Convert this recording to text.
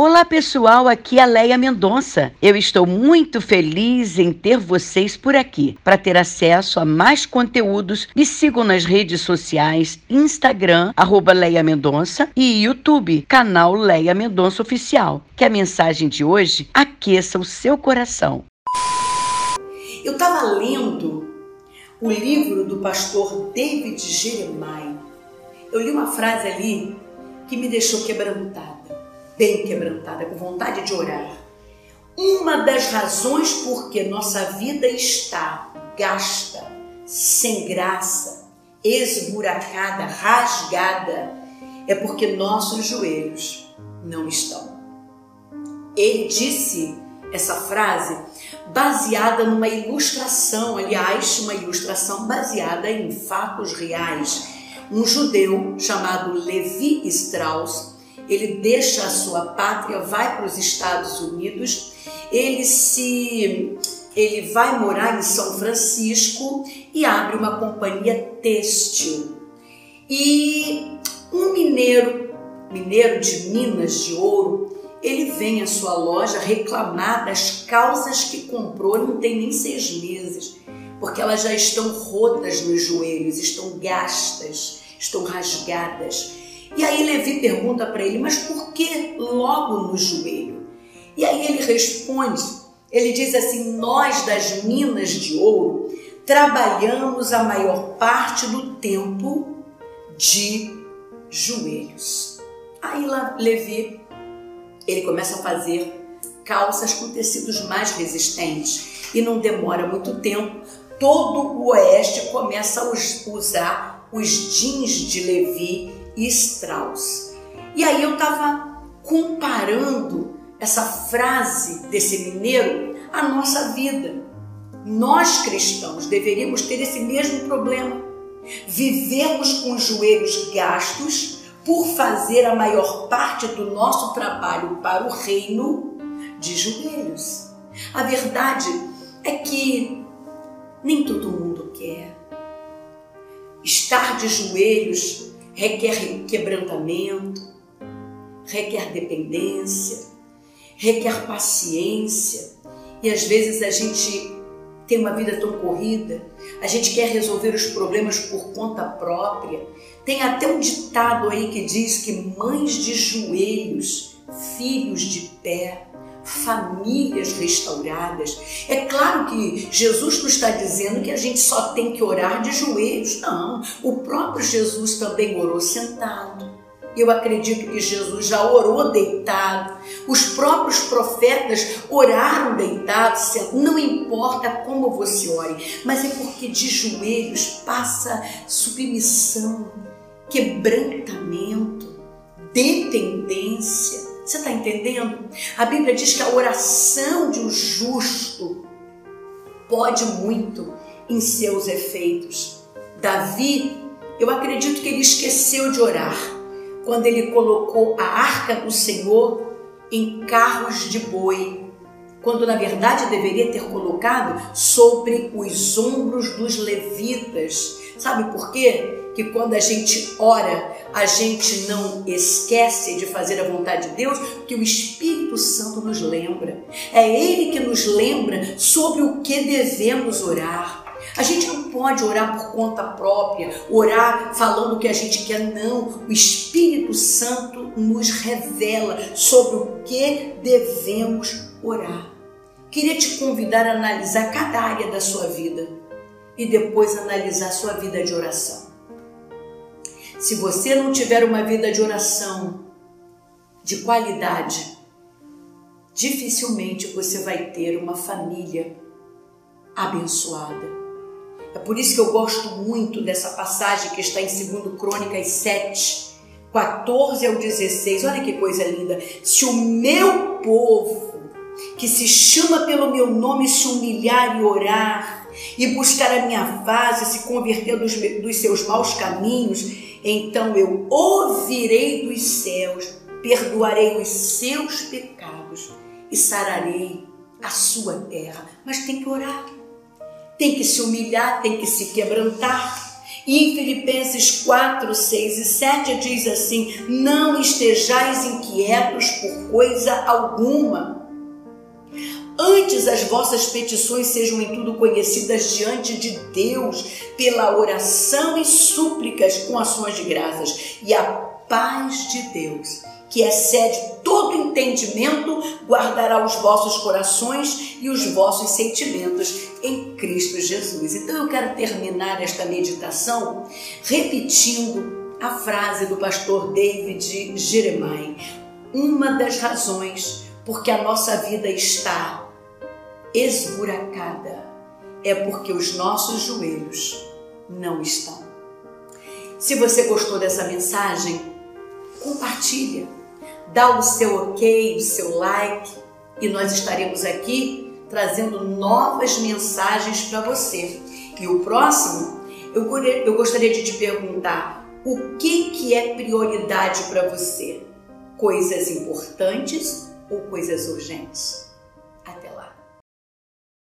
Olá pessoal, aqui é a Leia Mendonça. Eu estou muito feliz em ter vocês por aqui. Para ter acesso a mais conteúdos, me sigam nas redes sociais, Instagram, arroba Leia Mendonça e YouTube, canal Leia Mendonça Oficial. Que a mensagem de hoje aqueça o seu coração. Eu estava lendo o livro do pastor David Jeremiah. Eu li uma frase ali que me deixou quebrantada bem quebrantada, com vontade de orar. Uma das razões por que nossa vida está gasta, sem graça, esburacada, rasgada, é porque nossos joelhos não estão. Ele disse essa frase baseada numa ilustração, aliás, uma ilustração baseada em fatos reais. Um judeu chamado Levi Strauss ele deixa a sua pátria, vai para os Estados Unidos, ele se ele vai morar em São Francisco e abre uma companhia têxtil. E um mineiro, mineiro de Minas de Ouro, ele vem à sua loja reclamar das calças que comprou, não tem nem seis meses, porque elas já estão rotas nos joelhos, estão gastas, estão rasgadas. E aí Levi pergunta para ele, mas por que logo no joelho? E aí ele responde, ele diz assim: Nós das minas de ouro trabalhamos a maior parte do tempo de joelhos. Aí Levi, ele começa a fazer calças com tecidos mais resistentes e não demora muito tempo, todo o oeste começa a usar os jeans de Levi e Strauss. E aí eu estava comparando essa frase desse mineiro à nossa vida. Nós cristãos deveríamos ter esse mesmo problema. Vivemos com os joelhos gastos por fazer a maior parte do nosso trabalho para o reino de joelhos. A verdade é que nem todo mundo quer. Estar de joelhos requer quebrantamento, requer dependência, requer paciência. E às vezes a gente tem uma vida tão corrida, a gente quer resolver os problemas por conta própria. Tem até um ditado aí que diz que mães de joelhos, filhos de pé famílias restauradas. É claro que Jesus não está dizendo que a gente só tem que orar de joelhos, não. O próprio Jesus também orou sentado. Eu acredito que Jesus já orou deitado. Os próprios profetas oraram deitados. Não importa como você ore, mas é porque de joelhos passa submissão, quebrantamento, dependência você está entendendo? A Bíblia diz que a oração de um justo pode muito em seus efeitos. Davi, eu acredito que ele esqueceu de orar quando ele colocou a arca do Senhor em carros de boi, quando na verdade deveria ter colocado sobre os ombros dos levitas. Sabe por quê? que quando a gente ora, a gente não esquece de fazer a vontade de Deus, que o Espírito Santo nos lembra. É Ele que nos lembra sobre o que devemos orar. A gente não pode orar por conta própria, orar falando o que a gente quer, não. O Espírito Santo nos revela sobre o que devemos orar. Queria te convidar a analisar cada área da sua vida e depois analisar sua vida de oração. Se você não tiver uma vida de oração de qualidade, dificilmente você vai ter uma família abençoada. É por isso que eu gosto muito dessa passagem que está em 2 Crônicas 7, 14 ao 16. Olha que coisa linda. Se o meu povo, que se chama pelo meu nome, se humilhar e orar, e buscar a minha face, se converter dos, dos seus maus caminhos, então eu ouvirei dos céus, perdoarei os seus pecados e sararei a sua terra. Mas tem que orar, tem que se humilhar, tem que se quebrantar. E em Filipenses 4, 6 e 7 diz assim: Não estejais inquietos por coisa alguma. Antes as vossas petições sejam em tudo conhecidas diante de Deus, pela oração e súplicas com ações de graças. E a paz de Deus, que excede todo entendimento, guardará os vossos corações e os vossos sentimentos em Cristo Jesus. Então eu quero terminar esta meditação repetindo a frase do pastor David Jeremiah. Uma das razões porque a nossa vida está esburacada é porque os nossos joelhos não estão. Se você gostou dessa mensagem, compartilha, dá o seu ok, o seu like e nós estaremos aqui trazendo novas mensagens para você. E o próximo, eu, gostaria de te perguntar o que, que é prioridade para você? Coisas importantes ou coisas urgentes?